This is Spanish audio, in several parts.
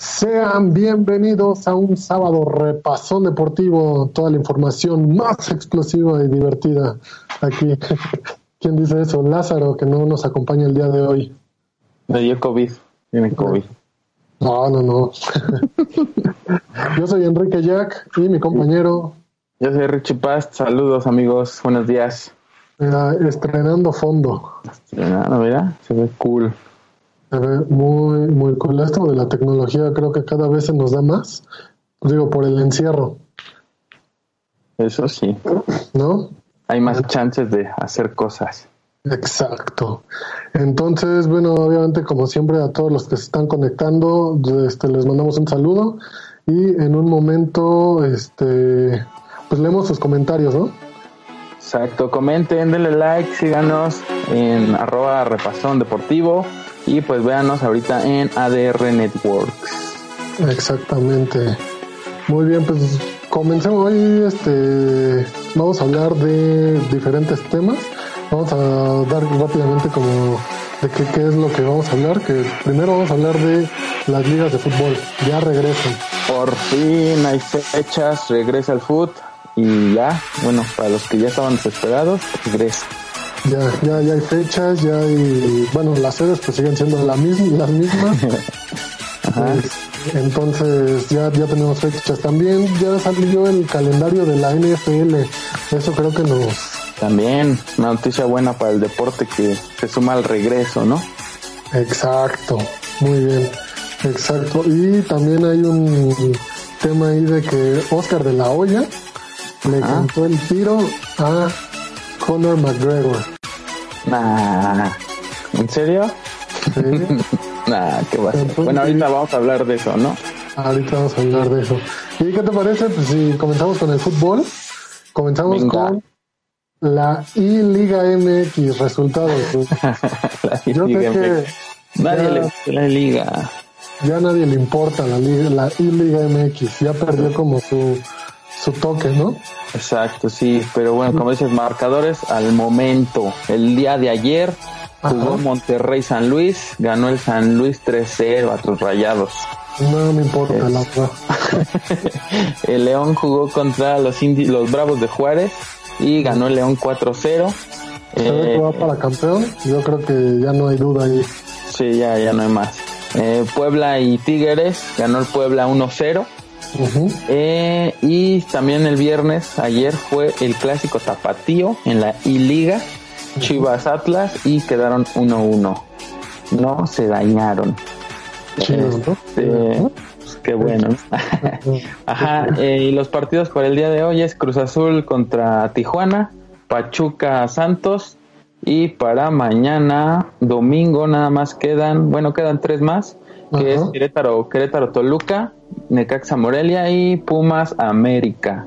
Sean bienvenidos a un sábado repasón deportivo, toda la información más explosiva y divertida aquí. ¿Quién dice eso? Lázaro, que no nos acompaña el día de hoy. Me dio COVID, tiene COVID. No, no, no. Yo soy Enrique Jack y mi compañero. Yo soy Richie Past. Saludos, amigos. Buenos días. estrenando fondo. Estrenando, mira, se ve cool. Muy, muy cool. Esto de la tecnología creo que cada vez se nos da más. Digo, por el encierro. Eso sí. ¿No? Hay más chances de hacer cosas. Exacto. Entonces, bueno, obviamente, como siempre, a todos los que se están conectando, este, les mandamos un saludo y en un momento, este, pues leemos sus comentarios, ¿no? Exacto, comenten, denle like, síganos en arroba repasón deportivo y pues véanos ahorita en ADR Networks. Exactamente. Muy bien, pues comencemos hoy, este, vamos a hablar de diferentes temas. Vamos a dar rápidamente como de qué, qué es lo que vamos a hablar, que primero vamos a hablar de las ligas de fútbol, ya regresan. Por fin hay fechas, regresa el fútbol y ya, bueno, para los que ya estaban desesperados, regresa. Ya, ya, ya hay fechas, ya hay, bueno, las sedes pues siguen siendo la misma, las mismas. Pues, entonces ya, ya tenemos fechas. También ya salió el calendario de la NFL. Eso creo que nos... También una noticia buena para el deporte que se suma al regreso, ¿no? Exacto, muy bien. Exacto. Y también hay un tema ahí de que Oscar de la Hoya le cantó el tiro a Conor McGregor. Nah, ¿en serio? Sí. nah, qué va Bueno, ahorita vamos a hablar de eso, ¿no? Ahorita vamos a hablar de eso. ¿Y qué te parece? Pues si comenzamos con el fútbol, comenzamos Venga. con la I-Liga MX, resultados. la Yo Liga que. Nadie ya- le gusta la liga. ya a nadie le importa la, liga, la I-Liga MX, ya perdió como su, su toque, ¿no? Exacto, sí, pero bueno, como dices, marcadores al momento. El día de ayer jugó Ajá. Monterrey San Luis, ganó el San Luis 3-0 a tus rayados. No me importa Es- la verdad. El León jugó contra los Indi- los Bravos de Juárez y ganó el León 4-0. Se ve Eh, va para campeón, yo creo que ya no hay duda ahí. sí, ya, ya no hay más. Eh, Puebla y Tigres ganó el Puebla 1-0. Eh, y también el viernes, ayer fue el clásico tapatío en la I-Liga, Chivas Atlas, y quedaron 1-1. No se dañaron. ¿no? Este, qué bueno. Ajá, eh, y los partidos para el día de hoy es Cruz Azul contra Tijuana, Pachuca Santos, y para mañana, domingo, nada más quedan, bueno, quedan tres más, que es Querétaro, Querétaro Toluca, Necaxa Morelia y Pumas América.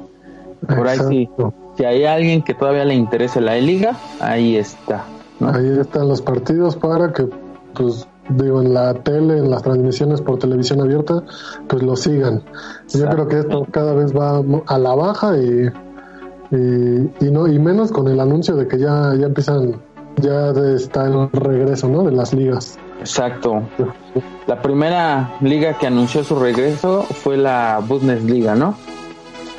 Por ahí sí, si hay alguien que todavía le interese la liga, ahí está. ¿no? Ahí están los partidos para que, pues, digo, en la tele, en las transmisiones por televisión abierta, pues lo sigan. Yo creo que esto cada vez va a la baja y, y, y no y menos con el anuncio de que ya, ya empiezan, ya está el regreso, ¿no? De las ligas. Exacto. La primera liga que anunció su regreso fue la Bundesliga, ¿no?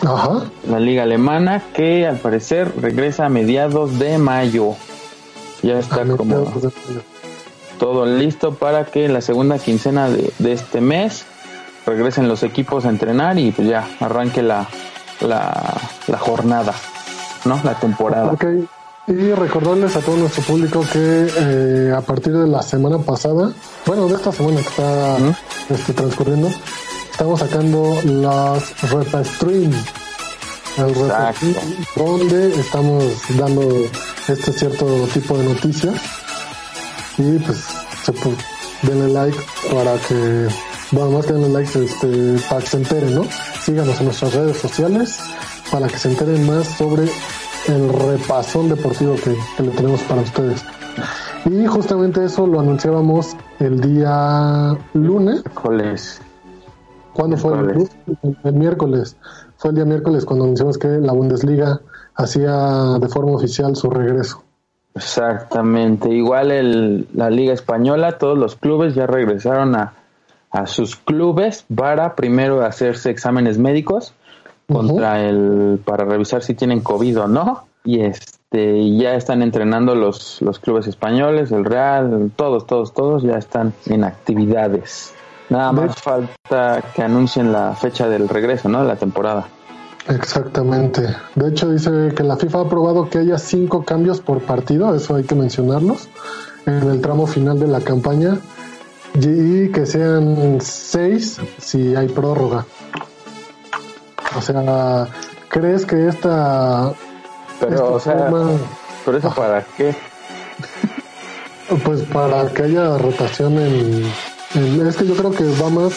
Ajá. La liga alemana que al parecer regresa a mediados de mayo. Ya está como todo listo para que en la segunda quincena de, de este mes regresen los equipos a entrenar y pues ya arranque la, la, la jornada, ¿no? La temporada. Ok. Y recordarles a todo nuestro público que eh, a partir de la semana pasada, bueno, de esta semana que está este, transcurriendo, estamos sacando las Repa Stream. El Repa Exacto. Stream, donde estamos dando este cierto tipo de noticias. Y pues, se denle like para que bueno, más que den likes este, para que se enteren, ¿no? Síganos en nuestras redes sociales para que se enteren más sobre el repasón deportivo que, que le tenemos para ustedes. Y justamente eso lo anunciábamos el día lunes. Miércoles. ¿Cuándo fue? El, el miércoles. Fue el día miércoles cuando anunciamos que la Bundesliga hacía de forma oficial su regreso. Exactamente. Igual el, la Liga Española, todos los clubes ya regresaron a, a sus clubes para primero hacerse exámenes médicos contra el para revisar si tienen COVID o no y este ya están entrenando los los clubes españoles, el Real, todos todos todos ya están en actividades. Nada más falta que anuncien la fecha del regreso, ¿no? De la temporada. Exactamente. De hecho, dice que la FIFA ha aprobado que haya cinco cambios por partido, eso hay que mencionarlos, en el tramo final de la campaña, y que sean seis si hay prórroga. O sea, ¿crees que esta... Pero, o sea, ¿pero eso para qué? Pues para que haya rotación en, en... Es que yo creo que va más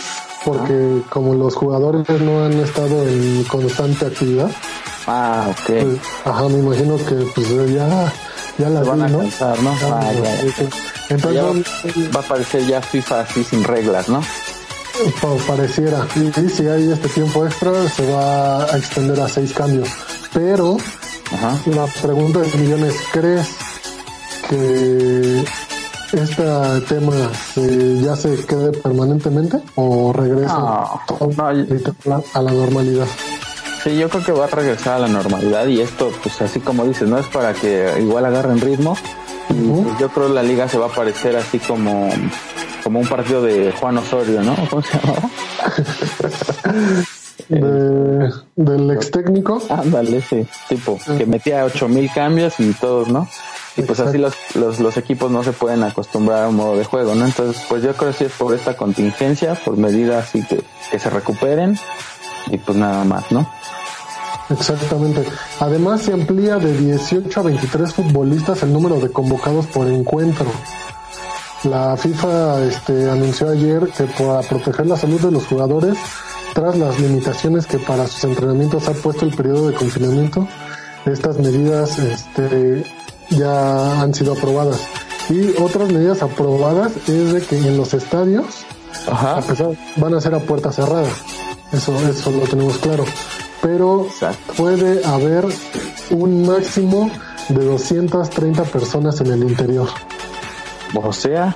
porque como los jugadores no han estado en constante actividad. Ah, ok. Pues, ajá, me imagino que pues ya, ya las van vi, a ¿no? cansar, ¿no? Ah, ya. Entonces Ya va, va a aparecer ya FIFA así sin reglas, ¿no? Pa- pareciera. Y, si hay este tiempo extra, se va a extender a seis cambios. Pero Ajá. la pregunta de millones, ¿crees que este tema se- ya se quede permanentemente o regresa No, no, a la normalidad? Sí, yo creo que va a regresar a la normalidad y esto, pues así como dices, no es para que igual agarren ritmo. Y pues, yo creo que la liga se va a parecer así como, como un partido de Juan Osorio, ¿no? ¿Cómo se llamaba? De- del ex técnico. Ándale, sí, tipo, que metía ocho mil cambios y todos, ¿no? Y pues así los, los, los equipos no se pueden acostumbrar a un modo de juego, ¿no? Entonces, pues yo creo que sí es por esta contingencia, por medidas así que, que se recuperen y pues nada más, ¿no? Exactamente. Además, se amplía de 18 a 23 futbolistas el número de convocados por encuentro. La FIFA este, anunció ayer que para proteger la salud de los jugadores, tras las limitaciones que para sus entrenamientos ha puesto el periodo de confinamiento, estas medidas este, ya han sido aprobadas. Y otras medidas aprobadas es de que en los estadios Ajá. a pesar van a ser a puerta cerrada. Eso, eso lo tenemos claro. Pero Exacto. puede haber un máximo de 230 personas en el interior. O sea,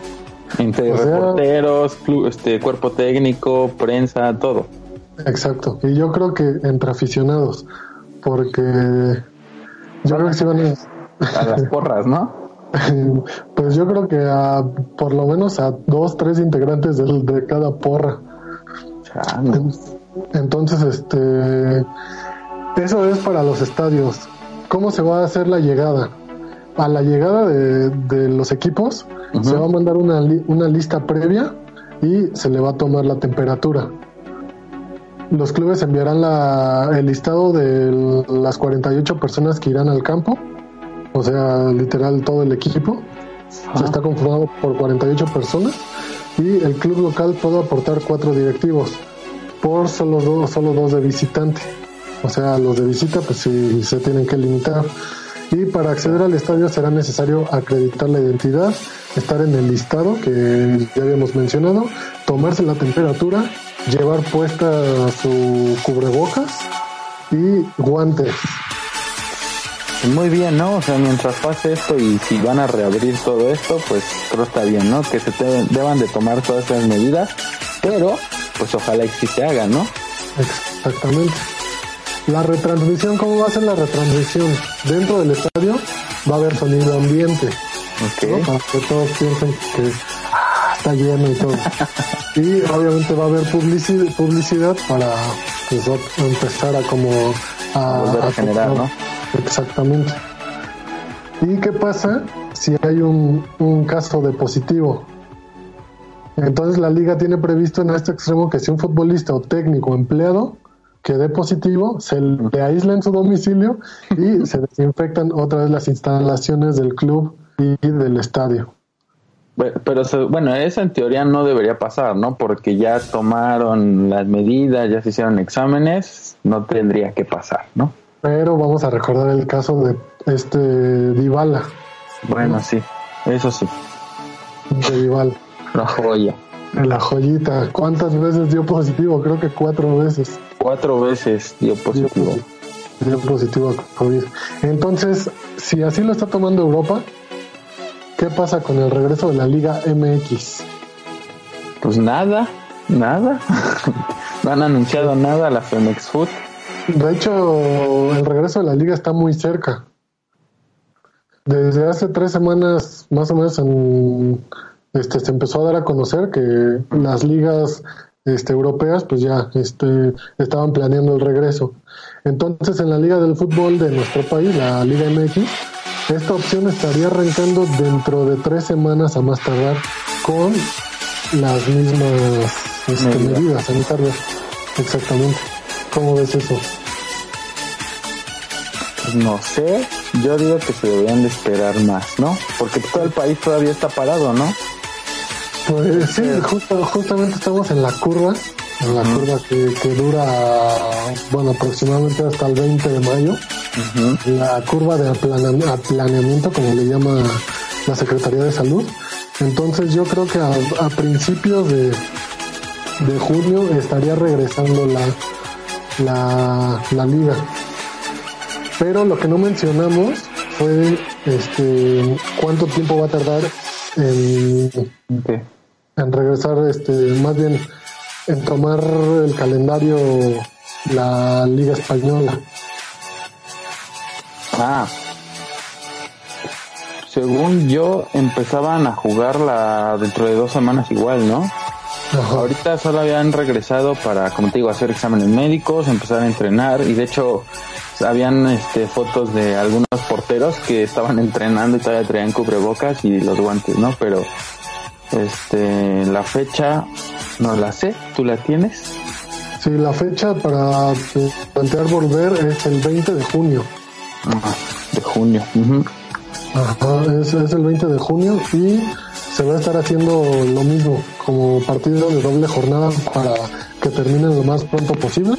entre O sea- reporteros, este cuerpo técnico, prensa, todo. Exacto. Y yo creo que entre aficionados, porque yo creo que sí van a, A las porras, ¿no? pues yo creo que a por lo menos a dos, tres integrantes de, cada porra. Entonces, este, eso es para los estadios. ¿Cómo se va a hacer la llegada? A la llegada de, de los equipos se va a mandar una, li- una lista previa y se le va a tomar la temperatura. Los clubes enviarán la, el listado de las 48 personas que irán al campo, o sea, literal todo el equipo. Se está conformado por 48 personas y el club local puede aportar cuatro directivos por solo dos, solo dos de visitante. O sea, los de visita pues sí se tienen que limitar. Y para acceder al estadio será necesario acreditar la identidad, estar en el listado que ya habíamos mencionado, tomarse la temperatura, llevar puesta su cubrebocas y guantes. Muy bien, ¿no? O sea, mientras pase esto y si van a reabrir todo esto, pues creo está bien, ¿no? Que se te- deban de tomar todas esas medidas, pero pues ojalá y sí se hagan, ¿no? Exactamente. La retransmisión, ¿cómo va a ser la retransmisión? Dentro del estadio va a haber sonido ambiente. ¿no? Ok. Para que todos piensen que ah, está lleno y todo. y obviamente va a haber publici- publicidad para pues, empezar a como a, Volver a generar, ¿no? Exactamente. ¿Y qué pasa si hay un, un caso de positivo? Entonces la liga tiene previsto en este extremo que si un futbolista o técnico o empleado que dé positivo, se le aísla en su domicilio y se desinfectan otra vez las instalaciones del club y del estadio. Pero, bueno, eso en teoría no debería pasar, ¿no? Porque ya tomaron las medidas, ya se hicieron exámenes, no tendría que pasar, ¿no? Pero vamos a recordar el caso de este Dybala. Bueno, sí, eso sí. De Dybala. La joya. La joyita. ¿Cuántas veces dio positivo? Creo que cuatro veces. Cuatro veces dio positivo. Dio positivo a COVID. Entonces, si así lo está tomando Europa, ¿qué pasa con el regreso de la Liga MX? Pues nada, nada. no han anunciado nada la Femex Food. De hecho, el regreso de la liga está muy cerca. Desde hace tres semanas, más o menos, en, este, se empezó a dar a conocer que las ligas este, europeas pues ya este, estaban planeando el regreso. Entonces en la liga del fútbol de nuestro país, la Liga MX, esta opción estaría arrancando dentro de tres semanas a más tardar con las mismas este, medidas sanitarias. Exactamente. ¿Cómo ves eso? Pues no sé, yo digo que se deberían de esperar más, ¿no? Porque todo el país todavía está parado, ¿no? Pues sí, justamente estamos en la curva, en la curva que, dura, bueno, aproximadamente hasta el 20 de mayo. La curva de aplaneamiento, como le llama la Secretaría de Salud. Entonces yo creo que a, principios de, de junio estaría regresando la, la, la liga. Pero lo que no mencionamos fue este cuánto tiempo va a tardar en, en regresar, este, más bien en tomar el calendario la Liga Española. Ah, según yo, empezaban a jugarla dentro de dos semanas igual, ¿no? Ahorita solo habían regresado para, como te digo, hacer exámenes médicos, empezar a entrenar y de hecho habían este, fotos de algunos porteros que estaban entrenando y todavía traían cubrebocas y los guantes, ¿no? Pero este, la fecha no la sé, ¿tú la tienes? Sí, la fecha para plantear volver es el 20 de junio. de junio. Ajá, es, es el 20 de junio y se va a estar haciendo lo mismo como partido de doble jornada para que termine lo más pronto posible.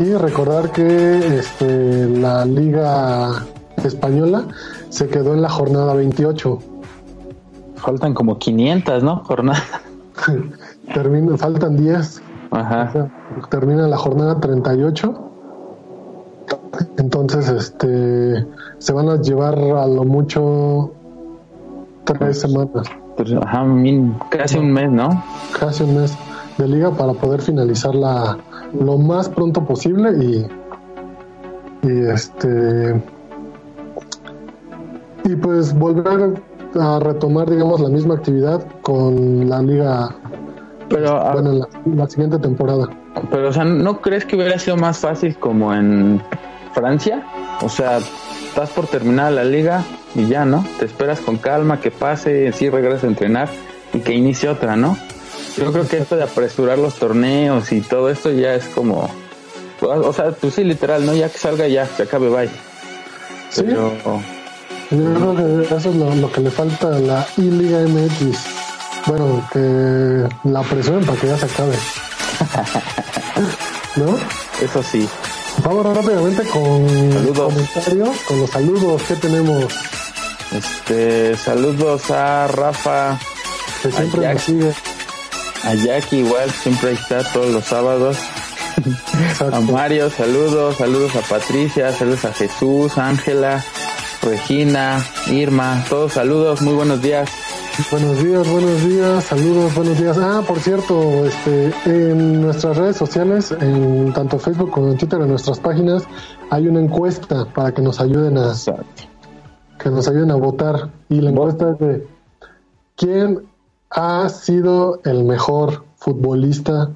Y recordar que este, la Liga Española se quedó en la jornada 28. Faltan como 500, ¿no? Jornada. Termina, faltan 10. Ajá. termina la jornada 38. Entonces, este, se van a llevar a lo mucho tres semanas. Ajá, casi un mes, ¿no? Casi un mes de liga para poder finalizarla lo más pronto posible y, y este y pues volver a retomar digamos la misma actividad con la liga pero bueno, la, siguiente temporada. pero o sea no crees que hubiera sido más fácil como en Francia o sea estás por terminar la liga y ya no te esperas con calma que pase sí regresas a entrenar y que inicie otra no yo creo que esto de apresurar los torneos y todo esto ya es como, o sea, pues sí, literal, ¿no? Ya que salga ya, que acabe, bye. Sí. Yo creo que eso es lo, que le falta a la I-Liga MX. Bueno, que la presión para que ya se acabe. ¿No? Eso sí. Vamos rápidamente con saludos. comentarios, con los saludos que tenemos. Este, saludos a Rafa. Que siempre nos sigue. A Jackie igual, siempre está todos los sábados. A Mario, saludos, saludos a Patricia, saludos a Jesús, Ángela, Regina, Irma, todos saludos, muy buenos días. Buenos días, buenos días, saludos, buenos días. Ah, por cierto, este, en nuestras redes sociales, en tanto Facebook como en Twitter, en nuestras páginas, hay una encuesta para que nos ayuden a, que nos ayuden a votar. Y la encuesta es de quién ha sido el mejor futbolista,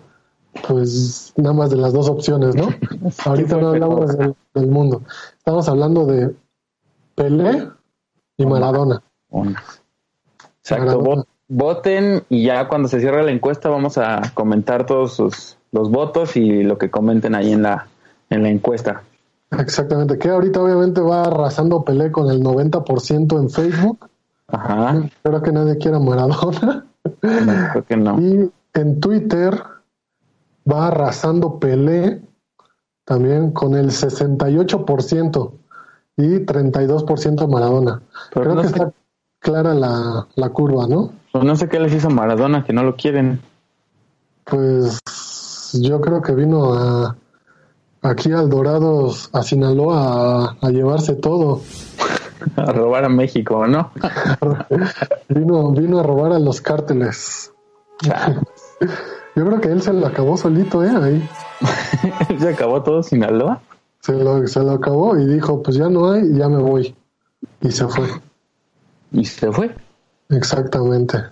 pues nada más de las dos opciones, ¿no? Ahorita no hablamos del, mundo. Estamos hablando de Pelé y Maradona. Exacto. Voten y ya cuando se cierre la encuesta vamos a comentar todos los votos y lo que comenten ahí en la, en la encuesta. Exactamente, que ahorita obviamente va arrasando Pelé con el 90% en Facebook Ajá. Espero que nadie quiera Maradona. No, creo que no. Y en Twitter va arrasando Pelé también con el 68% y 32% Maradona. Pero Creo no que sé- está clara la, la curva, ¿no? Pues no sé qué les hizo Maradona, que no lo quieren. Pues yo creo que vino a aquí al Dorados, a Sinaloa, a, a llevarse todo. A robar a México, ¿no? Vino, vino a robar a los cárteles. Yo creo que él se lo acabó solito, ¿eh? Ahí. Se acabó todo Sinaloa. Se lo, se lo acabó y dijo, pues ya no hay, ya me voy. Y se fue. Y se fue. Exactamente.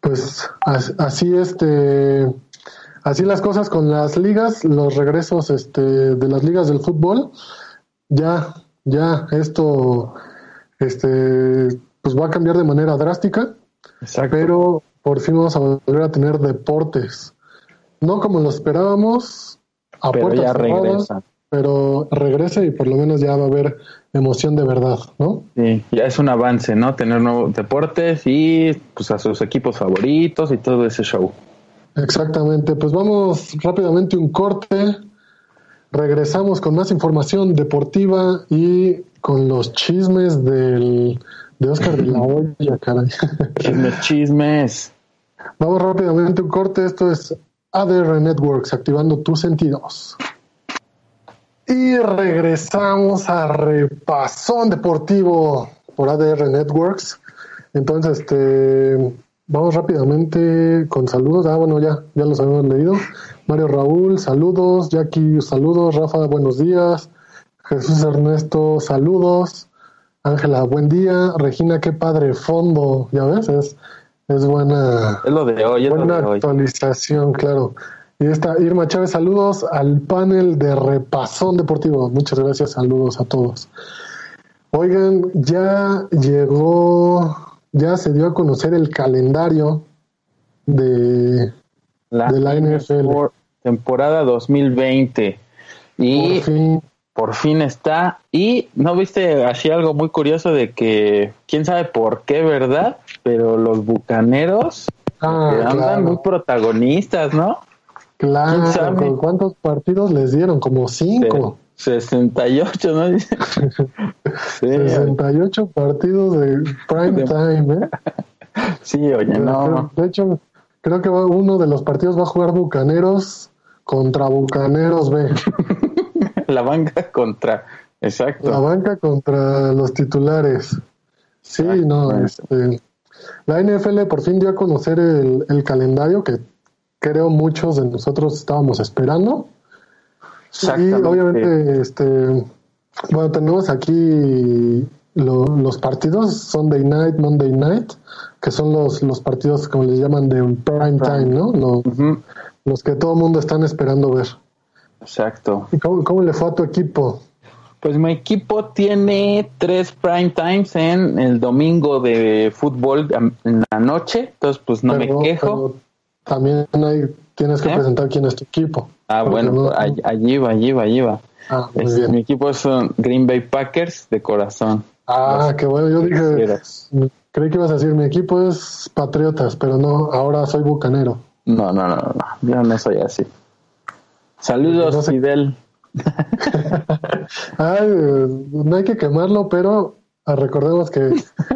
Pues as- así este así las cosas con las ligas, los regresos este de las ligas del fútbol, ya ya esto este pues va a cambiar de manera drástica, Exacto. pero por fin vamos a volver a tener deportes. No como lo esperábamos, a Pero ya cerradas, regresa. pero regresa y por lo menos ya va a haber emoción de verdad, ¿no? Sí, ya es un avance, ¿no? Tener nuevos deportes y pues a sus equipos favoritos y todo ese show. Exactamente, pues vamos rápidamente un corte. Regresamos con más información deportiva y con los chismes del, de Oscar de la Hoya, caray. Chismes, chismes. Vamos rápidamente un corte. Esto es ADR Networks, activando tus sentidos. Y regresamos a Repasón Deportivo por ADR Networks. Entonces, este, vamos rápidamente con saludos. Ah, bueno, ya, ya los habíamos leído. Mario Raúl, saludos. Jackie, saludos. Rafa, buenos días. Jesús Ernesto, saludos. Ángela, buen día. Regina, qué padre fondo. Ya ves, es, es buena, Es lo de hoy, es lo buena hoy. actualización, claro. Y esta Irma Chávez, saludos al panel de Repasón Deportivo. Muchas gracias, saludos a todos. Oigan, ya llegó, ya se dio a conocer el calendario de La, de la NFL. por- temporada 2020. Y por fin. por fin está. Y no viste así algo muy curioso de que quién sabe por qué, ¿verdad? Pero los bucaneros Ah, andan claro. muy protagonistas, ¿no? ¿Quién Claro, ¿cuántos partidos les dieron? Como cinco. Se- 68, ¿no? sí, 68 partidos de prime time, ¿eh? sí, oye, no. De hecho, creo que va- uno de los partidos va a jugar Bucaneros contra Bucaneros B. La banca contra. Exacto. La banca contra los titulares. Sí, no, este, la NFL por fin dio a conocer el, el calendario que creo muchos de nosotros estábamos esperando. Y obviamente, este, bueno, tenemos aquí lo- los partidos Sunday Night, Monday Night, que son los, los partidos, como les llaman, de prime time, ¿no? Los, que todo el mundo están esperando ver. Exacto. ¿Y cómo, cómo le fue a tu equipo? Pues mi equipo tiene tres prime times en el domingo de fútbol en la noche, entonces pues no Pero- me quejo. también hay, tienes que ¿Eh? presentar quién es tu equipo. Ah, bueno, no- pues, all- allí va, allí va, allí va. Ah, Es- mi equipo son Green Bay Packers de corazón. Ah, qué bueno. Yo dije. Creí que ibas a decir, mi equipo es Patriotas, pero no, ahora soy Bucanero. No, no, no, no, yo no soy así. Saludos, No sé- Fidel. Ay, no hay que quemarlo, pero ah, recordemos que,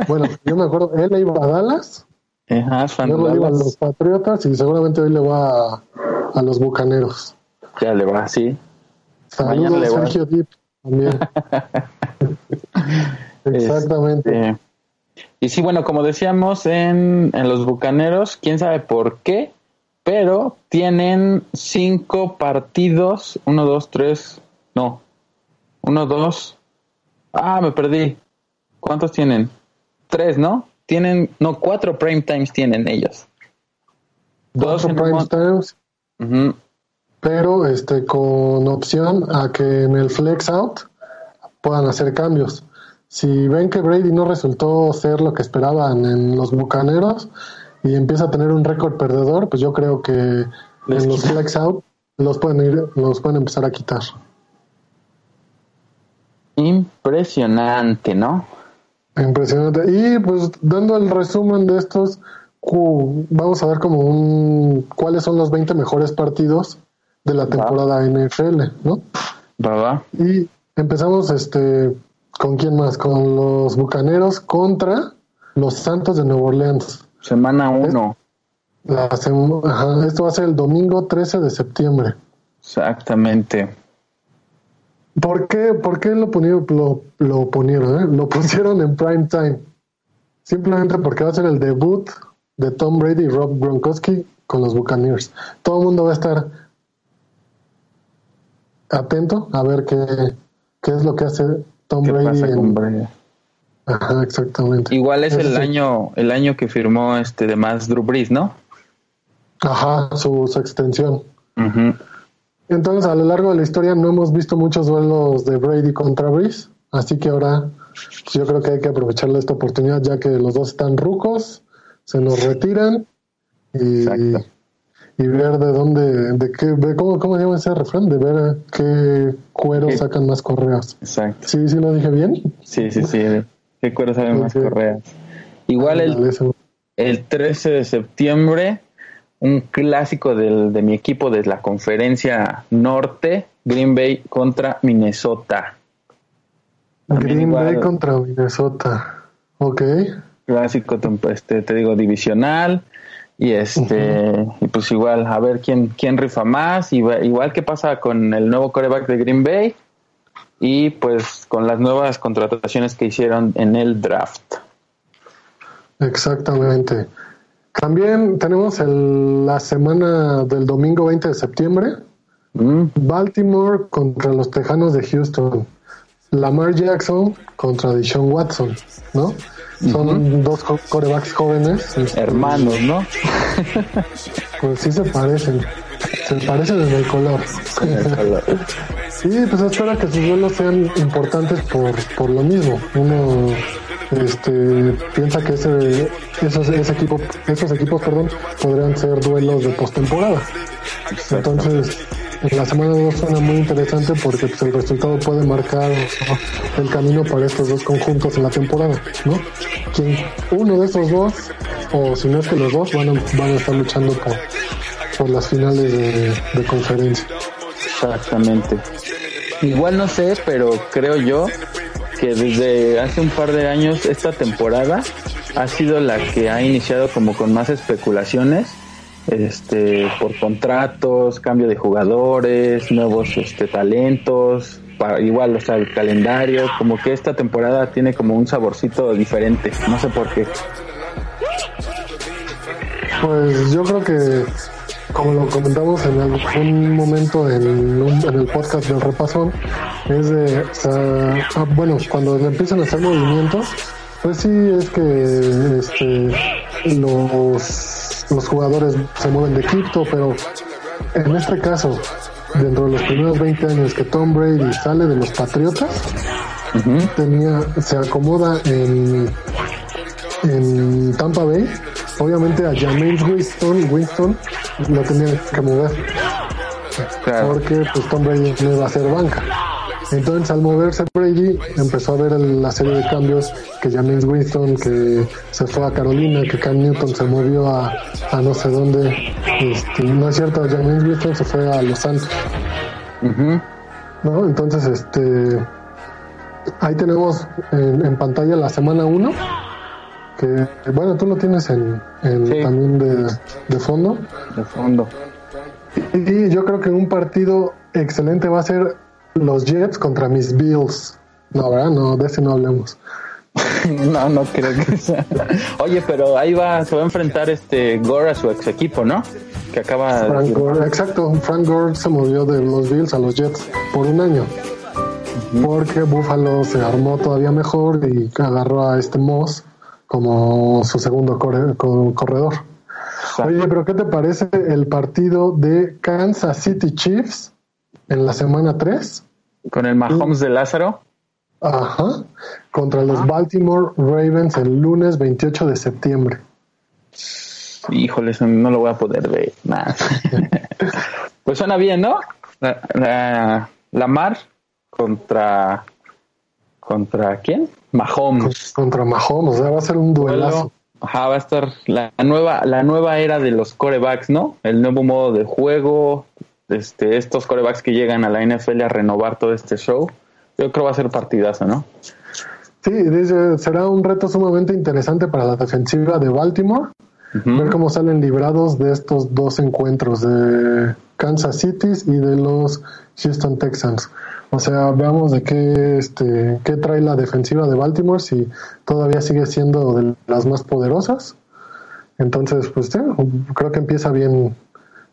bueno, yo me acuerdo, él iba a Dallas, Ajá, es fan luego le iba a los Patriotas y seguramente hoy le va a, a los Bucaneros. Ya le va. Mañana Saludos, le va. Sergio Dip, también. Exactamente. Este, y sí, bueno, como decíamos en, en los Bucaneros, quién sabe por qué, pero tienen cinco partidos, uno, dos, tres, no, uno, dos, ah, me perdí. ¿Cuántos tienen? Tres, ¿no? Tienen, no, cuatro prime times tienen ellos. Dos en prime times, pero este con opción a que en el flex out puedan hacer cambios. Si ven que Brady no resultó ser lo que esperaban en los Bucaneros y empieza a tener un récord perdedor, pues yo creo que en los flex out los pueden ir, los pueden empezar a quitar. Impresionante, ¿no? Impresionante. Y pues dando el resumen de estos, vamos a ver como un cuáles son los 20 mejores partidos de la temporada NFL, ¿no? Va, Y empezamos este con quién más, con los Bucaneros contra los Santos de Nueva Orleans. Semana 1. Esto va a ser el domingo 13 de septiembre. Exactamente. ¿Por qué, por qué lo, ponieron, lo, lo ponieron? Eh? Lo pusieron en prime time. Simplemente porque va a ser el debut de Tom Brady y Rob Gronkowski con los Buccaneers. Todo el mundo va a estar atento a ver qué, qué es lo que hace Tom Brady, en... Ajá, exactamente. Igual es el año el año que firmó este de más Drew Brees, ¿no? Ajá, su, extensión. Entonces, a lo largo de la historia no hemos visto muchos duelos de Brady contra Brees, así que ahora yo creo que hay que aprovecharle esta oportunidad ya que los dos están rucos, se nos retiran y, y ver de dónde, de qué, de cómo, cómo se llama ese refrán, de ver qué cuero sacan más correas. Exacto. ¿Sí, sí lo dije bien? Sí, sí, sí, qué cuero sacan más correas. Igual el, el 13 de septiembre un clásico del, de mi equipo de la conferencia norte, Green Bay contra Minnesota. Green Bay contra Minnesota, ok. Clásico, este, te digo, divisional. Y este, y pues igual, a ver quién, quién rifa más. Y, igual que pasa con el nuevo coreback de Green Bay. Y pues con las nuevas contrataciones que hicieron en el draft. Exactamente. También tenemos la semana del domingo 20 de septiembre. Mm. Baltimore contra los Tejanos de Houston. Lamar Jackson contra Deshaun Watson, ¿no? Son dos corebacks jóvenes. Este, Hermanos, ¿no? pues sí se parecen. Se parecen en el color. sí, pues espera que sus duelos sean importantes por, por lo mismo. Uno este, piensa que ese, esos, ese equipo, esos equipos perdón, podrían ser duelos de postemporada. Entonces, la semana 2 suena muy interesante porque el resultado puede marcar el camino para estos dos conjuntos en la temporada, ¿no? Uno de esos dos, o si no es que los dos, van a, van a estar luchando por, por las finales de, de conferencia. Exactamente. Igual no sé, pero creo yo que desde hace un par de años esta temporada ha sido la que ha iniciado como con más especulaciones este por contratos, cambio de jugadores, nuevos este talentos, para, igual o sea el calendario, como que esta temporada tiene como un saborcito diferente, no sé por qué. Pues yo creo que como lo comentamos en algún momento en, el podcast del repasón, es de, ah, bueno, cuando empiezan a hacer movimientos, pues sí es que este, los, los jugadores se mueven de cripto, pero en este caso, dentro de los primeros 20 años que Tom Brady sale de los Patriotas, tenía, se acomoda en, en Tampa Bay obviamente a James Winston, Winston lo tenían que mover. Porque pues Tom Brady no iba a hacer banca. Entonces al moverse Brady empezó a ver la serie de cambios que James Winston que se fue a Carolina, que Cam Newton se movió a, no sé dónde. Este, no es cierto, James Winston se fue a Los Santos. ¿No? Entonces este ahí tenemos en, en pantalla la semana 1 que bueno, tú lo tienes en, también de, fondo. De fondo. Y yo creo que un partido excelente va a ser los Jets contra mis Bills. No, ¿verdad? No, de ese no hablemos. no, no creo que sea. Oye, pero ahí va, se va a enfrentar este Gore a su ex equipo, ¿no? Que acaba Frank Gore, exacto. Frank Gore se movió de los Bills a los Jets por un año. Porque Buffalo se armó todavía mejor y agarró a este Moss como su segundo corredor. Oye, pero ¿qué te parece el partido de Kansas City Chiefs en la semana 3? Con el Mahomes de Lázaro. Ajá, contra los Baltimore Ravens el lunes 28 de septiembre. Híjole, no lo voy a poder ver. pues suena bien, ¿no? La, la, Mar contra. ¿Contra quién? Mahomes. Contra Mahomes, o sea, va a ser un duelazo. Ajá, va a estar la nueva, la nueva era de los corebacks, ¿no? El nuevo modo de juego, este, estos corebacks que llegan a la NFL a renovar todo este show. Yo creo que va a ser partidazo, ¿no? Sí, dice, será un reto sumamente interesante para la defensiva de Baltimore. Ver cómo salen librados de estos dos encuentros de Kansas City y de los Houston Texans. O sea, veamos de qué, este, qué trae la defensiva de Baltimore, si todavía sigue siendo de las más poderosas. Entonces, pues sí, creo que empieza bien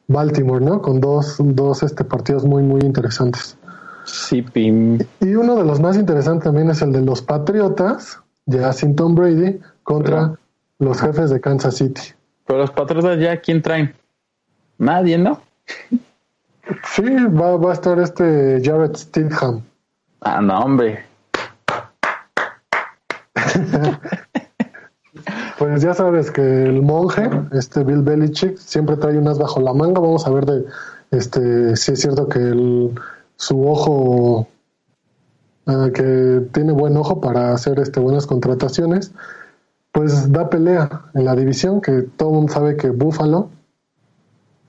Baltimore, ¿no? Con dos, dos este, partidos muy, muy interesantes. Sí, Pim. Y uno de los más interesantes también es el de los Patriotas, de Tom Brady, contra los jefes de Kansas City. Pero los Patriotas ya, ¿quién traen? Nadie, ¿no? Sí, va, va a estar este Jared Stidham. Ah, no, hombre. pues ya sabes que el monje, este Bill Belichick, siempre trae unas bajo la manga. Vamos a ver de este si es cierto que el, su ojo, eh, que tiene buen ojo para hacer este buenas contrataciones, pues da pelea en la división, que todo el mundo sabe que Buffalo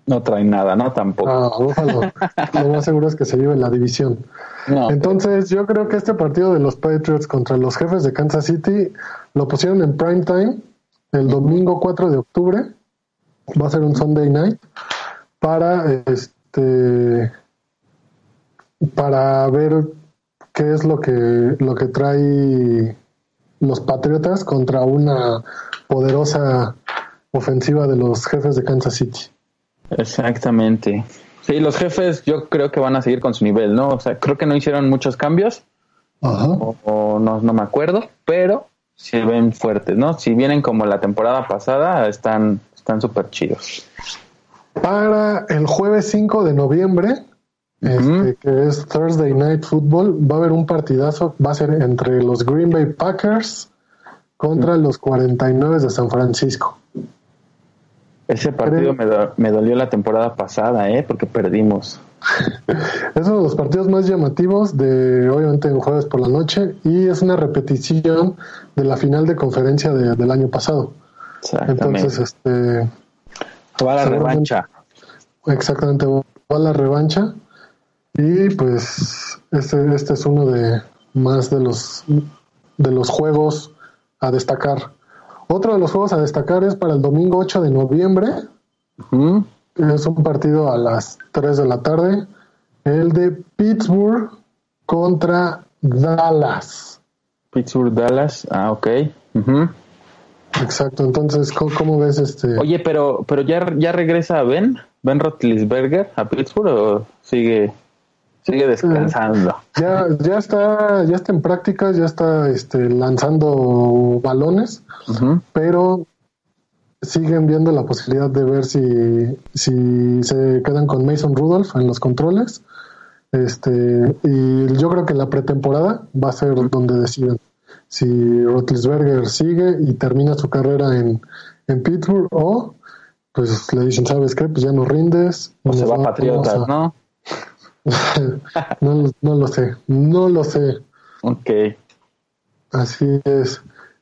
no trae nada, ¿no? Tampoco. Ah, Lo más seguro es que se lleve la división. Entonces, yo creo que este partido de los Patriots contra los jefes de Kansas City lo pusieron en prime time el domingo 4 de octubre. Va a ser un Sunday night para este para ver qué es lo que lo que trae los Patriotas contra una poderosa ofensiva de los jefes de Kansas City. Exactamente. Sí, los jefes yo creo que van a seguir con su nivel, ¿no? O sea, creo que no hicieron muchos cambios. O, no, no me acuerdo, pero se ven fuertes, ¿no? Si vienen como la temporada pasada, están están súper chidos. Para el jueves 5 de noviembre, este, que es Thursday Night Football, va a haber un partidazo, va a ser entre los Green Bay Packers contra los 49 de San Francisco. Ese partido me, dolió la temporada pasada, ¿eh? Porque perdimos. es uno de los partidos más llamativos de, obviamente, en jueves por la noche y es una repetición de la final de conferencia del año pasado. Entonces, este... Va la revancha. Exactamente, va a la revancha. Y pues este, este es uno de más de los, de los juegos a destacar otro de los juegos a destacar es para el domingo 8 de noviembre. Es un partido a las 3 de la tarde. El de Pittsburgh contra Dallas. Pittsburgh, Dallas. Ah, ok. Exacto. Entonces, ¿cómo, ves este? Oye, pero, pero ya, ya regresa Ben, Ben Roethlisberger a Pittsburgh o sigue Sigue descansando. Ya, ya está, ya está en prácticas, ya está este, lanzando balones, pero siguen viendo la posibilidad de ver si, si se quedan con Mason Rudolph en los controles. Este, y yo creo que la pretemporada va a ser donde deciden si Rotlisberger sigue y termina su carrera en, en Pittsburgh o pues le dicen, ¿sabes qué? Pues ya no rindes. O se va a Patriotas, ¿no? no, no lo sé, no lo sé. Ok. Así es.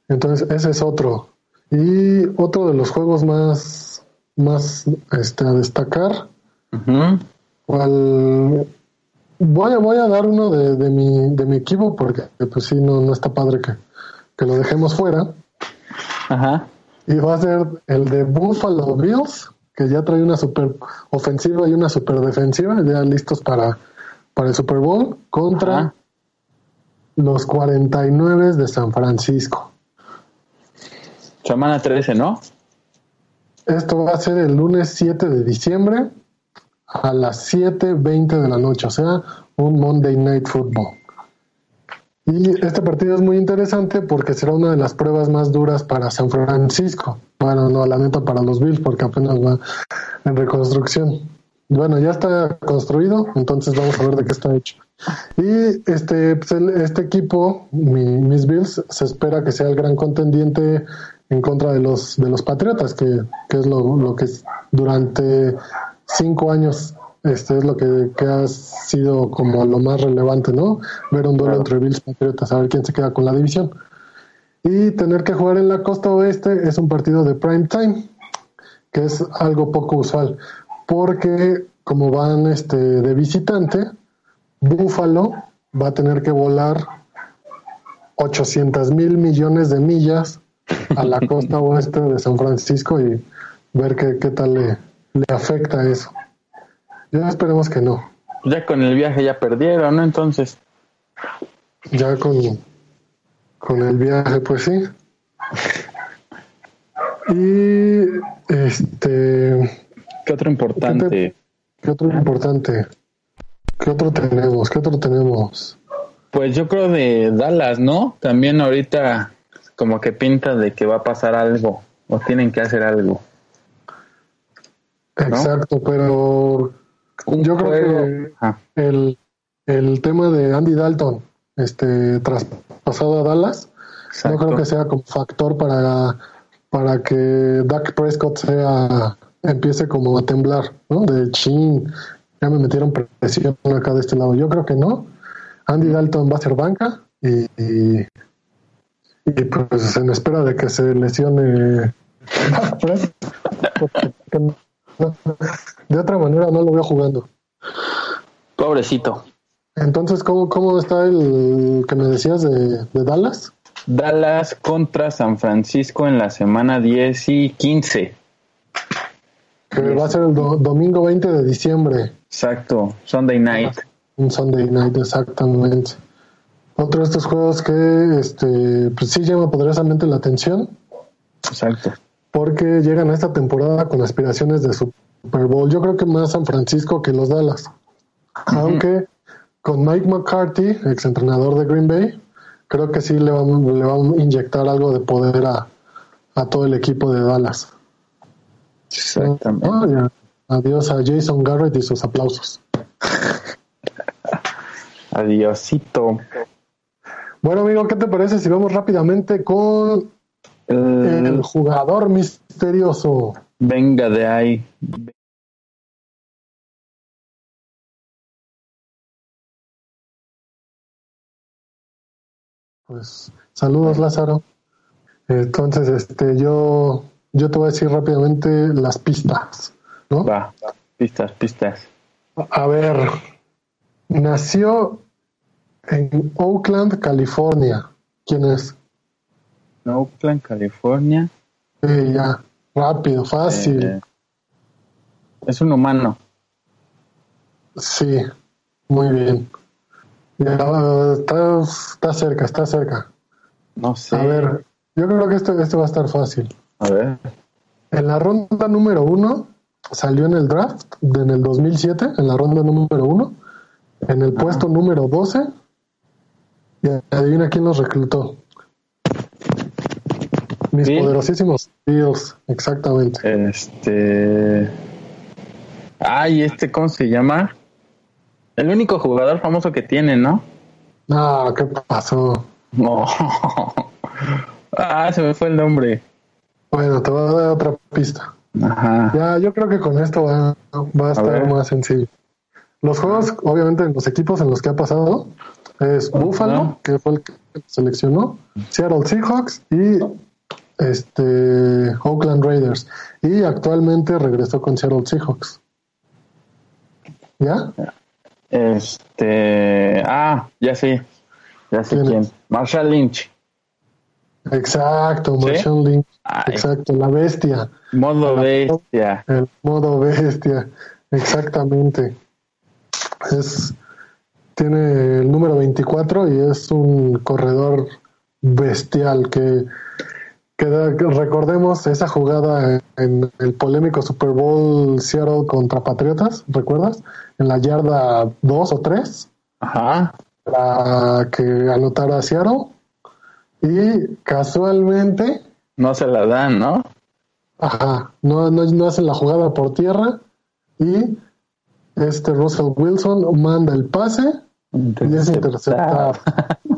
Entonces, ese es otro. Y otro de los juegos más, más este, a destacar. voy, a, voy a dar uno de, de, mi, de mi equipo porque pues sí, no, no está padre que, que lo dejemos fuera. Ajá. Y va a ser el de Buffalo Bills que ya trae una super ofensiva y una super defensiva, ya listos para, para el Super Bowl, contra los 49 de San Francisco. Semana 13, ¿no? Esto va a ser el lunes 7 de diciembre a las 7.20 de la noche, o sea, un Monday Night Football. Y este partido es muy interesante porque será una de las pruebas más duras para San Francisco. Bueno, no, la neta para los Bills porque apenas va en reconstrucción. Bueno, ya está construido, entonces vamos a ver de qué está hecho. Y este, pues, este equipo, mis Bills, se espera que sea el gran contendiente en contra de los de los Patriotas, que, que es lo, lo que durante cinco años este es lo que, ha sido como lo más relevante, ¿no? Ver un duelo entre Bills y Patriotas, a ver quién se queda con la división. Y tener que jugar en la costa oeste es un partido de prime time, que es algo poco usual, porque como van este, de visitante, Buffalo va a tener que volar 800 mil millones de millas a la costa oeste de San Francisco y ver qué, qué tal le, le afecta eso. Ya esperemos que no. Ya con el viaje ya perdieron, ¿no? Entonces. Ya con, con el viaje, pues sí. Y este. ¿Qué otro importante? ¿Qué, otro importante? ¿Qué otro tenemos? ¿Qué otro tenemos? Pues yo creo de Dallas, ¿no? También ahorita como que pinta de que va a pasar algo o tienen que hacer algo. Exacto, pero yo creo que el, el tema de Andy Dalton, este traspasado a Dallas, no creo que sea como factor para, para que Dak Prescott sea empiece como a temblar, ¿no? De chin, ya me metieron presión acá de este lado. Yo creo que no. Andy Dalton va a ser banca y, y, pues en espera de que se lesione de otra manera no lo veo jugando. Pobrecito. Entonces, ¿cómo, cómo está el que me decías de, Dallas? Dallas contra San Francisco en la semana 10 y 15. Que va a ser el domingo 20 de diciembre. Exacto, Sunday night. Un Sunday night, exactamente. Otro de estos juegos que este, pues sí llama poderosamente la atención. Exacto. Porque llegan a esta temporada con aspiraciones de Super Bowl. Yo creo que más San Francisco que los Dallas. Aunque con Mike McCarthy, ex entrenador de Green Bay, creo que sí le van, le van a inyectar algo de poder a, todo el equipo de Dallas. Exactamente. adiós a Jason Garrett y sus aplausos. Adiósito. Bueno, amigo, ¿qué te parece si vamos rápidamente con el jugador misterioso? Venga de ahí. Pues saludos Lázaro. Entonces, este, yo, yo te voy a decir rápidamente las pistas, ¿no? Va, pistas, pistas. A ver, nació en Oakland, California. ¿Quién es? Oakland, California. Sí, ya, rápido, fácil. Eh, es un humano. Sí, muy bien. Ya, está, cerca, está cerca. No sé. A ver, yo creo que este, este va a estar fácil. A ver. En la ronda número uno, salió en el draft en el 2007, en la ronda número uno. En el puesto número 12. Y adivina quién los reclutó. Mis poderosísimos Bills, exactamente. Este. Ay, este, ¿cómo se llama? El único jugador famoso que tiene, ¿no? No, ¿qué pasó? No. ah, se me fue el nombre. Bueno, te voy a dar otra pista. Ajá. Ya, yo creo que con esto va, va a estar más sencillo. Los juegos, obviamente, en los equipos en los que ha pasado es Buffalo, que fue el que seleccionó, Seattle Seahawks y este Oakland Raiders. Y actualmente regresó con Seattle Seahawks. ¿Ya? Este. Ah, ya sé. Ya sé quién. Marshall Lynch. Exacto, Marshall Lynch. Exacto, la bestia. Modo bestia. El modo bestia. Exactamente. Es. Tiene el número 24 y es un corredor bestial que recordemos esa jugada en el polémico Super Bowl Seattle contra Patriotas, ¿recuerdas? En la yarda 2 o 3. Ajá. La que anotara Seattle. Y casualmente. No se la dan, ¿no? Ajá. No, no, no hacen la jugada por tierra. Y este Russell Wilson manda el pase. Y es interceptado.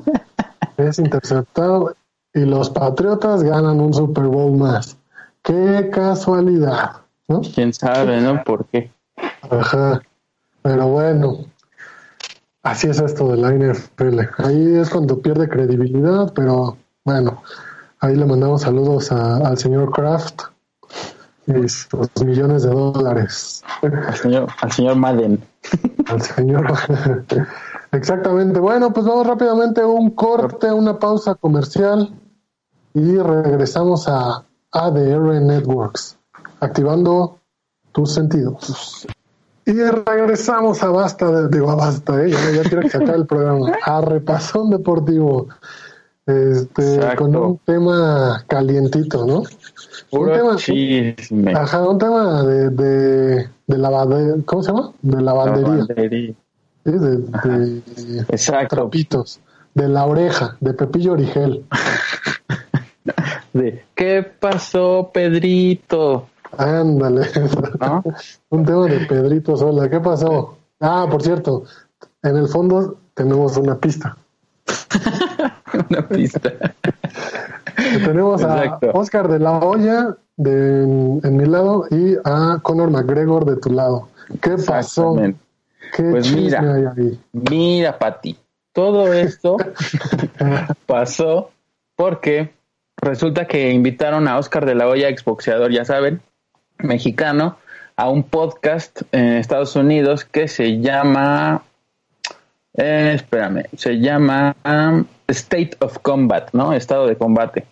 es interceptado y los Patriotas ganan un Super Bowl más. Qué casualidad, ¿no? Quién sabe, ¿no? ¿Por qué? Ajá. Pero bueno, así es esto de la NFL. Ahí es cuando pierde credibilidad, pero bueno, Ahí le mandamos saludos al señor Kraft y sus millones de dólares. Al señor, al señor Madden. Al señor. Exactamente. Bueno, pues vamos rápidamente a un corte, una pausa comercial y regresamos a ADR Networks, activando tus sentidos. Y regresamos a Basta, digo a Basta, ¿eh? ya, ya quiero que se el programa, a Repasón Deportivo, este, con un tema calientito, ¿no? un tema, chisme. Ajá, un tema de, de, de ¿cómo se llama? De lavandería. lavandería. Sí, de, de Exacto. trapitos, de la oreja, de Pepillo Origel. de, ¿qué pasó, Pedrito? Ándale. Un tema de Pedrito Sola. ¿Qué pasó? Ah, por cierto, en el fondo tenemos una pista. una pista. tenemos a Oscar de la Hoya de, en, mi lado y a Conor McGregor de tu lado. ¿Qué pasó? ¿Qué pues mira, hay mira, Pati, todo esto pasó porque resulta que invitaron a Oscar de la Hoya, exboxeador, ya saben, mexicano a un podcast en Estados Unidos que se llama, eh, espérame, se llama um, State of Combat, ¿no? Estado de combate.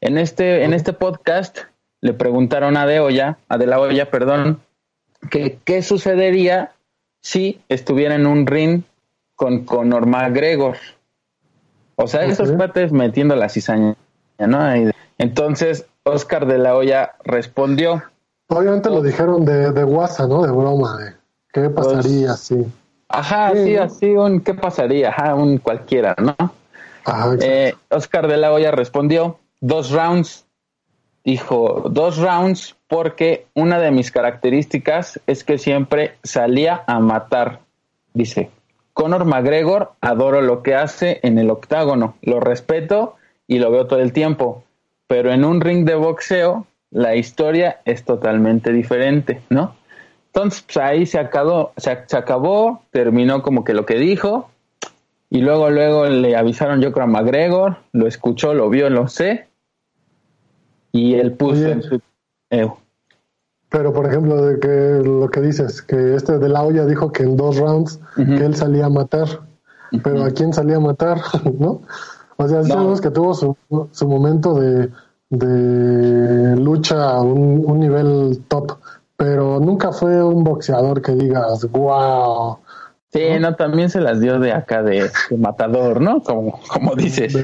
En este, en este podcast le preguntaron a De Olla, a De la Olla, perdón, que qué sucedería si estuviera en un ring con Conor McGregor. O sea, esos pates metiendo la cizaña, ¿no? Entonces, Oscar de la Hoya respondió, Obviamente lo dijeron de, de WhatsApp, ¿no? De broma, de qué pues, pasaría así. Ajá, sí, así un qué pasaría, ajá, un cualquiera, ¿no? Ajá, eh, Oscar de la Hoya respondió dos rounds. Dijo dos rounds porque una de mis características es que siempre salía a matar. Dice, Conor McGregor, adoro lo que hace en el octágono, lo respeto y lo veo todo el tiempo, pero en un ring de boxeo la historia es totalmente diferente, ¿no? Entonces, pues, ahí se acabó, se, acabó, terminó como que lo que dijo, y luego, luego le avisaron yo creo a McGregor, lo escuchó, lo vio, lo sé, y él puso en su... Pero, por ejemplo, de que lo que dices, que este de la olla dijo que en dos rounds que él salía a matar, pero ¿a quién salía a matar? ¿No? O sea, sabemos que tuvo su, su momento de de lucha a un, nivel top, pero nunca fue un boxeador que digas, wow. Sí, ¿no? también se las dio de acá de, matador, ¿no? Como, como dices.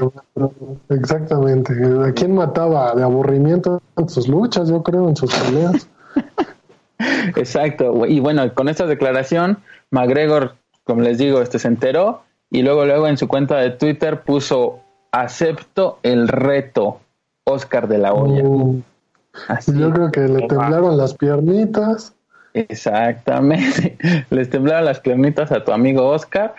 exactamente. ¿A quién mataba? De aburrimiento en sus luchas, yo creo, en sus peleas. Exacto. Y bueno, con esta declaración, McGregor, como les digo, este se enteró y luego, luego en su cuenta de Twitter puso acepto el reto. Oscar de la Olla. Uh, yo creo que le temblaron las piernitas. Exactamente. Les temblaron las piernitas a tu amigo Oscar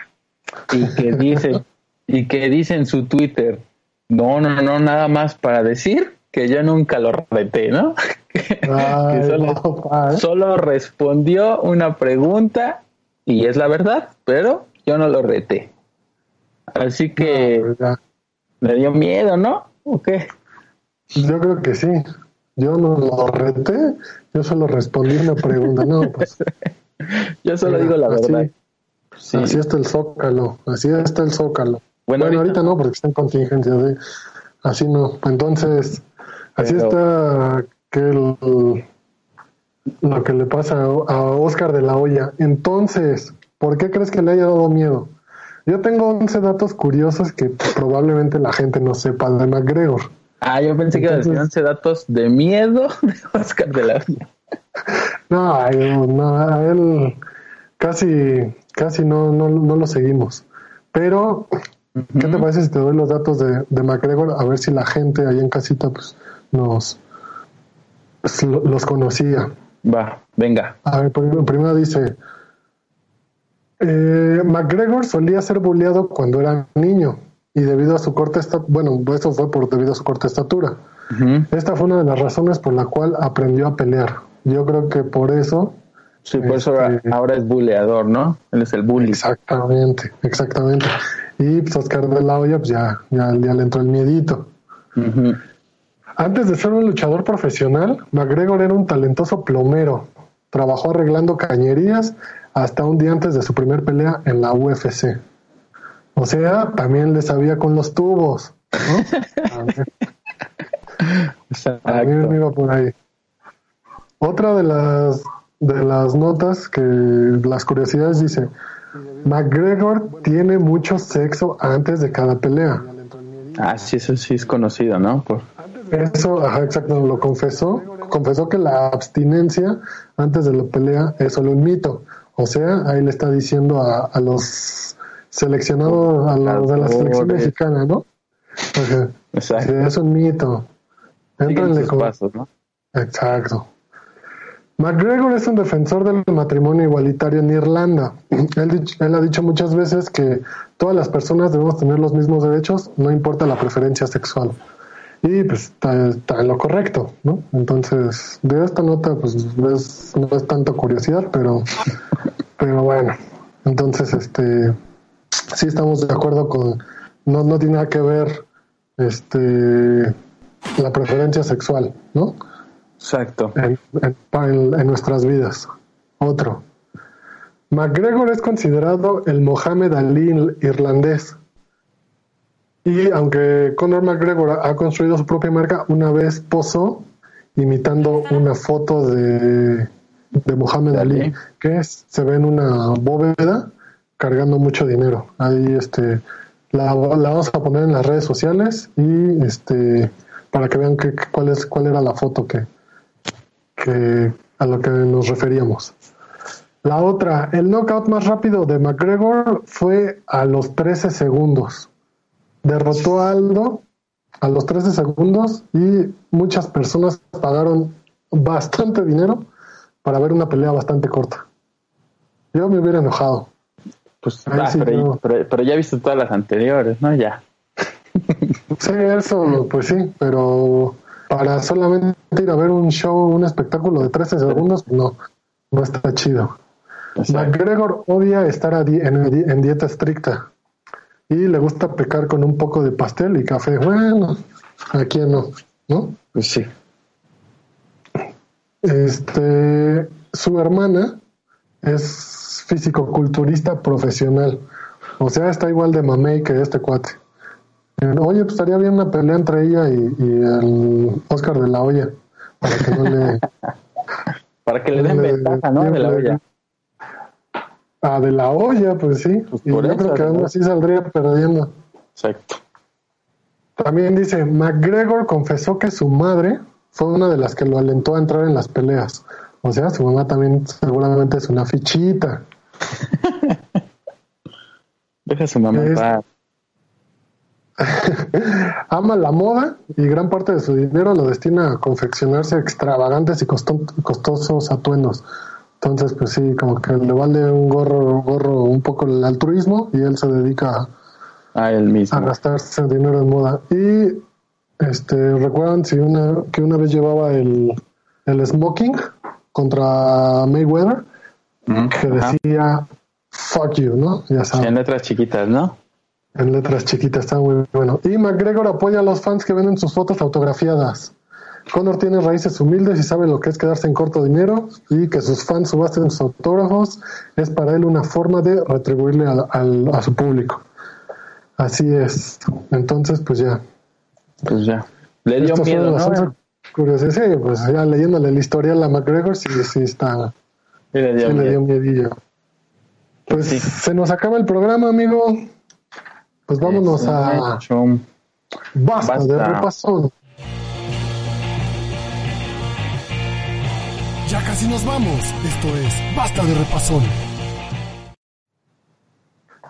y que dice y que dice en su Twitter, no, no, no, nada más para decir que yo nunca lo reté, ¿no? que solo, solo, respondió una pregunta y es la verdad, pero yo no lo reté. Así que le dio miedo, ¿no? ¿O qué? Yo creo que sí. Yo no lo reté, yo solo respondí una pregunta. No, pues. yo solo digo la verdad. Así está el zócalo, así está el zócalo. Bueno, ahorita, no, porque está en contingencia. Así no. Entonces, así está que lo que le pasa a Oscar de la Hoya. Entonces, ¿por qué crees que le haya dado miedo? Yo tengo 11 datos curiosos que probablemente la gente no sepa de McGregor. Ah, yo pensé que iba a decir 11 datos de miedo de Oscar de la Hoya. No, no, a él casi, casi no, no, no lo seguimos. Pero, ¿qué te parece si te doy los datos de, de McGregor? A ver si la gente ahí en casita pues nos pues, los conocía. Va, venga. A ver, primero dice, eh, McGregor solía ser bulleado cuando era niño y debido a su corta estatura, bueno, eso fue por debido a su corta estatura. Esta fue una de las razones por la cual aprendió a pelear. Yo creo que por eso. Sí, por eso este, ahora es buleador, ¿no? Él es el bully. Exactamente, exactamente. Y pues Oscar de la Hoya, pues ya, ya, le entró el miedito. Antes de ser un luchador profesional, McGregor era un talentoso plomero. Trabajó arreglando cañerías hasta un día antes de su primer pelea en la UFC. O sea, también le sabía con los tubos. También iba por ahí. Otra de las de las notas que las curiosidades dice McGregor tiene mucho sexo antes de cada pelea. Ah, sí, eso sí es conocido, ¿no? Eso, ajá, exacto, lo confesó. Confesó que la abstinencia antes de la pelea es solo un mito. O sea, ahí le está diciendo a, los seleccionados, a los de la selección mexicana, ¿no? Exacto. es un mito. Entrenle con... Pasos, ¿no? Exacto. McGregor es un defensor del matrimonio igualitario en Irlanda. Él, ha dicho muchas veces que todas las personas debemos tener los mismos derechos, no importa la preferencia sexual. Y pues está, en lo correcto, ¿no? Entonces, de esta nota, pues no es tanto curiosidad, pero, pero bueno. Entonces, este, sí estamos de acuerdo con, no, no tiene nada que ver, este, la preferencia sexual, ¿no? Exacto. En, nuestras vidas. Otro. McGregor es considerado el Mohamed Ali irlandés. Y aunque Conor McGregor ha construido su propia marca, una vez posó imitando una foto de, de Mohamed Ali, que se ve en una bóveda cargando mucho dinero. Ahí este la, la, vamos a poner en las redes sociales y este para que vean que, cuál es cuál era la foto que, que a lo que nos referíamos. La otra, el knockout más rápido de McGregor fue a los 13 segundos. Derrotó a Aldo a los 13 segundos y muchas personas pagaron bastante dinero para ver una pelea bastante corta. Yo me hubiera enojado. Pues, ah, pero, pero, ya he visto todas las anteriores, ¿no? Ya. Sí, eso, pues sí, pero para solamente ir a ver un show, un espectáculo de 13 segundos, no, no está chido. McGregor odia estar en, dieta estricta y le gusta pecar con un poco de pastel y café. Bueno, ¿a quién no? ¿No? Pues sí. Este, su hermana es físico-culturista profesional. O sea, está igual de mamey que este cuate. Oye, pues estaría bien una pelea entre ella y, el Oscar de la Hoya. Para que no le. para que le den ventaja, ¿no? De la olla. Ah, de la olla, pues sí. Pues y yo creo que aún así saldría perdiendo. Exacto. También dice: McGregor confesó que su madre fue una de las que lo alentó a entrar en las peleas. O sea, su mamá también seguramente es una fichita. Deja a su mamá en paz. Ama la moda y gran parte de su dinero lo destina a confeccionarse extravagantes y costosos atuendos. Entonces, pues sí, como que le vale un gorro, gorro un poco el altruismo y él se dedica a, él mismo. a gastarse dinero en moda. Y este, recuerdan si una, que una vez llevaba el, el smoking contra Mayweather, que decía fuck you, ¿no? Ya En letras chiquitas, ¿no? En letras chiquitas, está muy bueno. Y McGregor apoya a los fans que venden sus fotos autografiadas. Connor tiene raíces humildes y sabe lo que es quedarse en corto dinero y que sus fans subasten sus autógrafos es para él una forma de retribuirle a su público. Así es. Entonces, pues ya. Pues ya. Le dio miedo, ¿no? Sí, pues ya leyéndole el historial a McGregor, sí, sí está. Sí, le dio, le dio miedillo. Pues se nos acaba el programa, amigo. Pues vámonos a. Basta, de repasón. Ya casi nos vamos. Esto es Basta de repasón.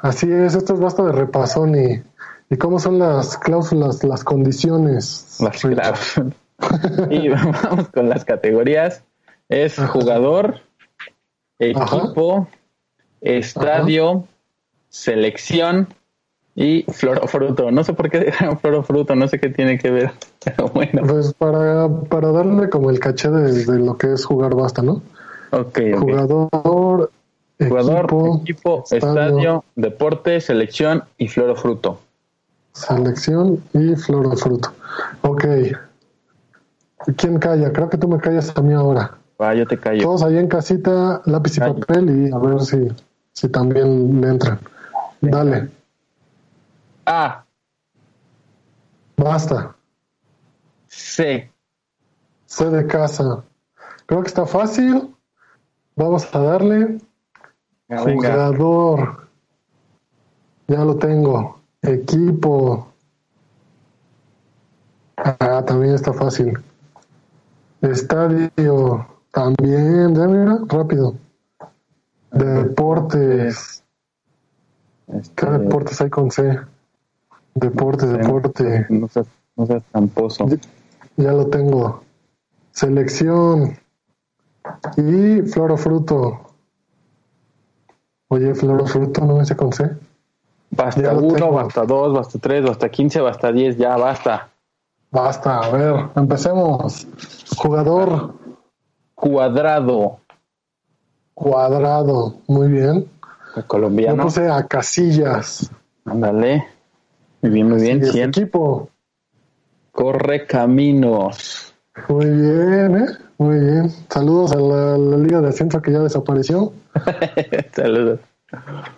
Así es, esto es Basta de repasón y, y cómo son las cláusulas, las condiciones. Las y vamos con las categorías. Es jugador, equipo, estadio, selección y florofruto. No sé por qué florofruto, no sé qué tiene que ver, pero bueno. Pues para, para darle como el caché de, lo que es jugar basta, ¿no? Ok. Jugador, Jugador, equipo, estadio, deporte, selección y florofruto. Selección y florofruto. Ok. ¿Quién calla? Creo que tú me callas a mí ahora. Va, yo te callo. Todos ahí en casita, lápiz y Callo. papel y a ver si, si también le entran. Dale, A, basta. C. C de casa. Creo que está fácil. Vamos a darle. Ah, Venga. Jugador. Ya lo tengo. Equipo. Ah, también está fácil. Estadio. También. Ya mira, rápido. Deportes. Este, ¿Qué deportes hay con C? Deporte, deporte. No seas, no seas tramposo. Ya lo tengo. Selección. Y flor o fruto. Oye, flor o fruto, no me sé con C. Basta uno, tengo. basta dos, basta tres, basta quince, basta diez, ya basta. Basta, a ver, empecemos. Jugador Cuadrado. cuadrado. Muy bien. El Yo colombiano. puse a casillas. Ándale. Muy bien, muy bien. Cien. equipo. Corre caminos. Muy bien, ¿eh? Muy bien. Saludos a la, la Liga de Ascenso que ya desapareció. Saludos.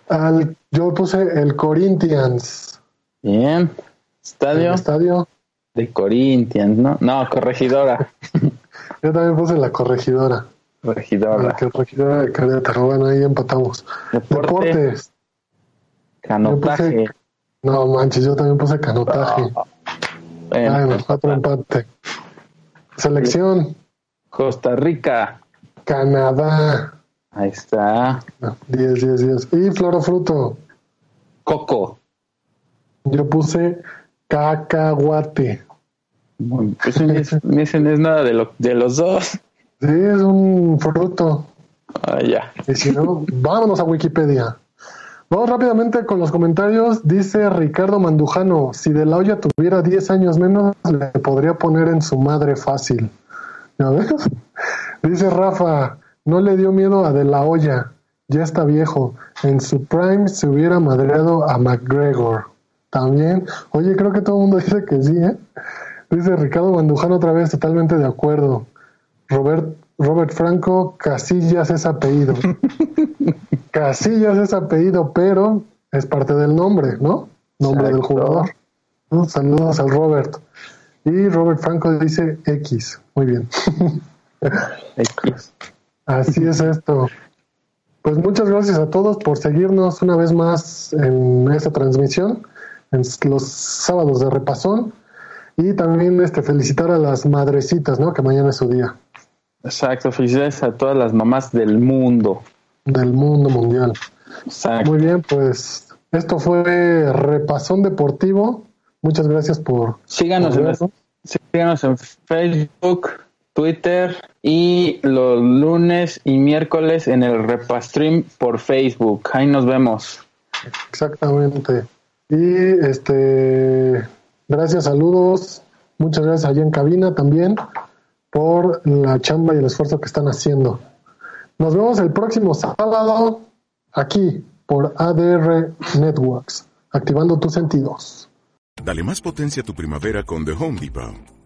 Al, yo puse el Corinthians. Bien. El Estadio estadio. de Corinthians, ¿no? No, corregidora. Yo también puse la corregidora. Corregidora. La corregidora de Querétaro. Bueno, ahí empatamos. Deporte. Deportes. Canotaje. No manches, yo también puse canotaje. Bueno, Ay, falta un empate. Selección. Costa Rica. Canadá. Ahí está. 10, 10, 10. Y flor o fruto. Coco. Yo puse cacahuate. Muy- Ese no es, es nada de, lo, de los dos. Sí, es un fruto. Ah, ya. Y si no, vámonos a Wikipedia. Vamos rápidamente con los comentarios. Dice Ricardo Mandujano, si De La Hoya tuviera 10 años menos, le podría poner en su madre fácil. ¿Ya ves? Dice Rafa, no le dio miedo a De La Hoya, ya está viejo. En su prime se hubiera madreado a McGregor. También, oye, creo que todo el mundo dice que sí, ¿eh? Dice Ricardo Mandujano otra vez, totalmente de acuerdo. Robert, Robert Franco, Casillas es apellido. Casillas es apellido, pero es parte del nombre, ¿no? Nombre del jugador. ¿no? Saludos al Robert. Y Robert Franco dice X. Muy bien. X. Así es esto. Pues muchas gracias a todos por seguirnos una vez más en esta transmisión, en los sábados de repasón. Y también este felicitar a las madrecitas, ¿no? Que mañana es su día Exacto. Felicidades a todas las mamás del mundo. del mundo mundial. Exacto. Muy bien, pues esto fue Repasón Deportivo. Muchas gracias por... Síganos por en, síganos en Facebook, Twitter y los lunes y miércoles en el Repastream por Facebook. Ahí nos vemos. Exactamente. Y este, gracias, saludos. Muchas gracias allá en cabina también por la chamba y el esfuerzo que están haciendo. Nos vemos el próximo sábado aquí por ADR Networks, activando tus sentidos. Dale más potencia a tu primavera con The Home Depot.